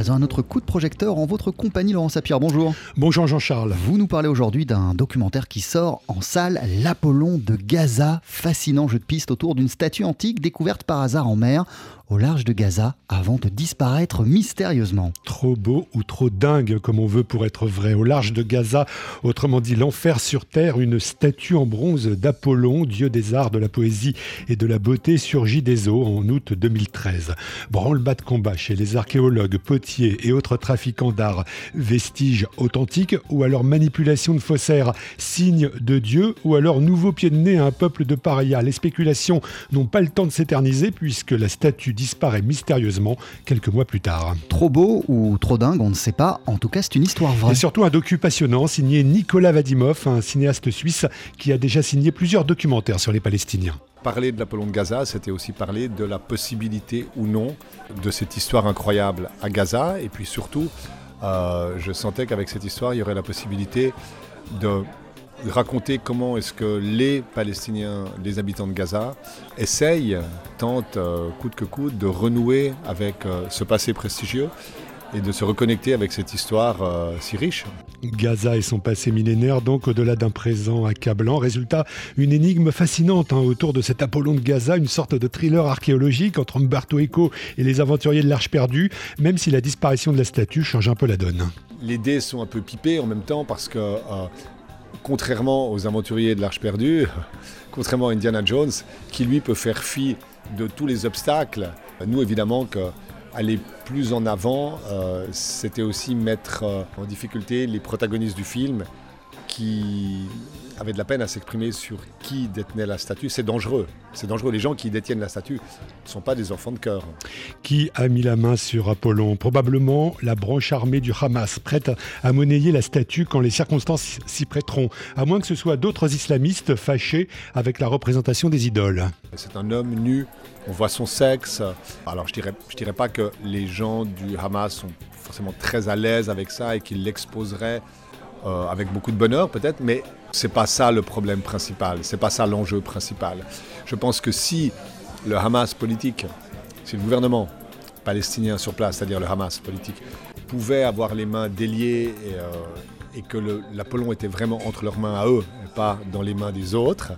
présent un autre coup de projecteur en votre compagnie, Laurent Sapir. Bonjour. Bonjour Jean-Charles. Vous nous parlez aujourd'hui d'un documentaire qui sort en salle, L'Apollon de Gaza. Fascinant jeu de piste autour d'une statue antique découverte par hasard en mer au large de Gaza avant de disparaître mystérieusement. Trop beau ou trop dingue comme on veut pour être vrai. Au large de Gaza, autrement dit l'enfer sur terre, une statue en bronze d'Apollon, dieu des arts, de la poésie et de la beauté, surgit des eaux en août 2013. Branle-bas de combat chez les archéologues, potiers et autres trafiquants d'art. Vestiges authentiques ou alors manipulation de faussaires, signe de Dieu ou alors nouveau pied de nez à un peuple de paria. Les spéculations n'ont pas le temps de s'éterniser puisque la statue disparaît mystérieusement quelques mois plus tard. Trop beau ou trop dingue, on ne sait pas. En tout cas, c'est une histoire vraie. Et surtout un docu passionnant signé Nicolas Vadimov, un cinéaste suisse qui a déjà signé plusieurs documentaires sur les Palestiniens. Parler de l'Apollon de Gaza, c'était aussi parler de la possibilité ou non de cette histoire incroyable à Gaza. Et puis surtout, euh, je sentais qu'avec cette histoire, il y aurait la possibilité de raconter comment est-ce que les Palestiniens, les habitants de Gaza, essayent, tentent, euh, coûte que coûte, de renouer avec euh, ce passé prestigieux et de se reconnecter avec cette histoire euh, si riche. Gaza et son passé millénaire, donc au-delà d'un présent accablant. Résultat, une énigme fascinante hein, autour de cet Apollon de Gaza, une sorte de thriller archéologique entre Umberto Eco et les aventuriers de l'Arche perdue, même si la disparition de la statue change un peu la donne. Les dés sont un peu pipés en même temps parce que contrairement aux aventuriers de l'Arche perdue, contrairement à Indiana Jones, qui lui peut faire fi de tous les obstacles, nous évidemment qu'aller plus en avant, euh, c'était aussi mettre euh, en difficulté les protagonistes du film qui avaient de la peine à s'exprimer sur qui détenait la statue. C'est dangereux. C'est dangereux. Les gens qui détiennent la statue ne sont pas des enfants de cœur. Qui a mis la main sur Apollon? Probablement la branche armée du Hamas, prête à monnayer la statue quand les circonstances s'y prêteront, à moins que ce soit d'autres islamistes fâchés avec la représentation des idoles. C'est un homme nu, on voit son sexe. Alors je dirais, je dirais pas que les gens du Hamas sont forcément très à l'aise avec ça et qu'ils l'exposeraient euh, avec beaucoup de bonheur peut-être, mais c'est pas ça le problème principal, c'est pas ça l'enjeu principal. Je pense que si le Hamas politique, si le gouvernement palestinien sur place, c'est-à-dire le Hamas politique, pouvait avoir les mains déliées et, euh, et que l'Apollon était vraiment entre leurs mains à eux et pas dans les mains des autres,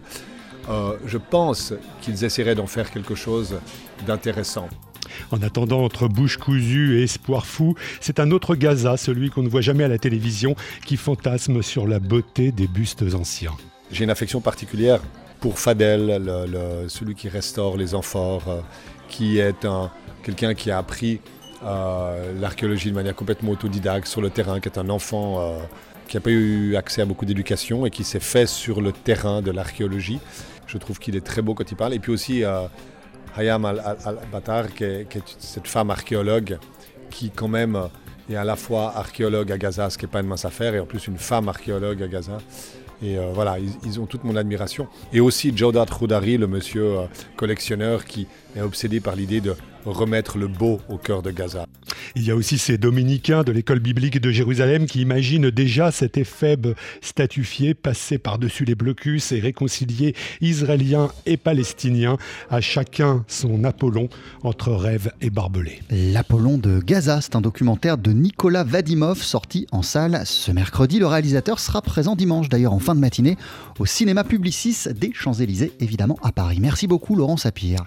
euh, je pense qu'ils essaieraient d'en faire quelque chose d'intéressant. En attendant, entre bouche cousue et espoir fou, c'est un autre Gaza, celui qu'on ne voit jamais à la télévision, qui fantasme sur la beauté des bustes anciens. J'ai une affection particulière pour Fadel, celui qui restaure les amphores, euh, qui est quelqu'un qui a appris euh, l'archéologie de manière complètement autodidacte sur le terrain, qui est un enfant euh, qui n'a pas eu accès à beaucoup d'éducation et qui s'est fait sur le terrain de l'archéologie. Je trouve qu'il est très beau quand il parle. Et puis aussi Hayam al-Batar, qui, est cette femme archéologue qui quand même est à la fois archéologue à Gaza, ce qui n'est pas une mince affaire, et en plus une femme archéologue à Gaza. Et euh, voilà, ils, ont toute mon admiration. Et aussi Jawdat Khoudari, le monsieur euh, collectionneur qui est obsédé par l'idée de remettre le beau au cœur de Gaza. Il y a aussi ces dominicains de l'école biblique de Jérusalem qui imaginent déjà cet éphèbe statufié passé par-dessus les blocus et réconcilier Israéliens et Palestiniens, à chacun son Apollon entre rêve et barbelé. L'Apollon de Gaza, c'est un documentaire de Nicolas Vadimov sorti en salle ce mercredi. Le réalisateur sera présent dimanche d'ailleurs en fin de matinée au cinéma Publicis des Champs-Élysées, évidemment à Paris. Merci beaucoup Laurent Sapir.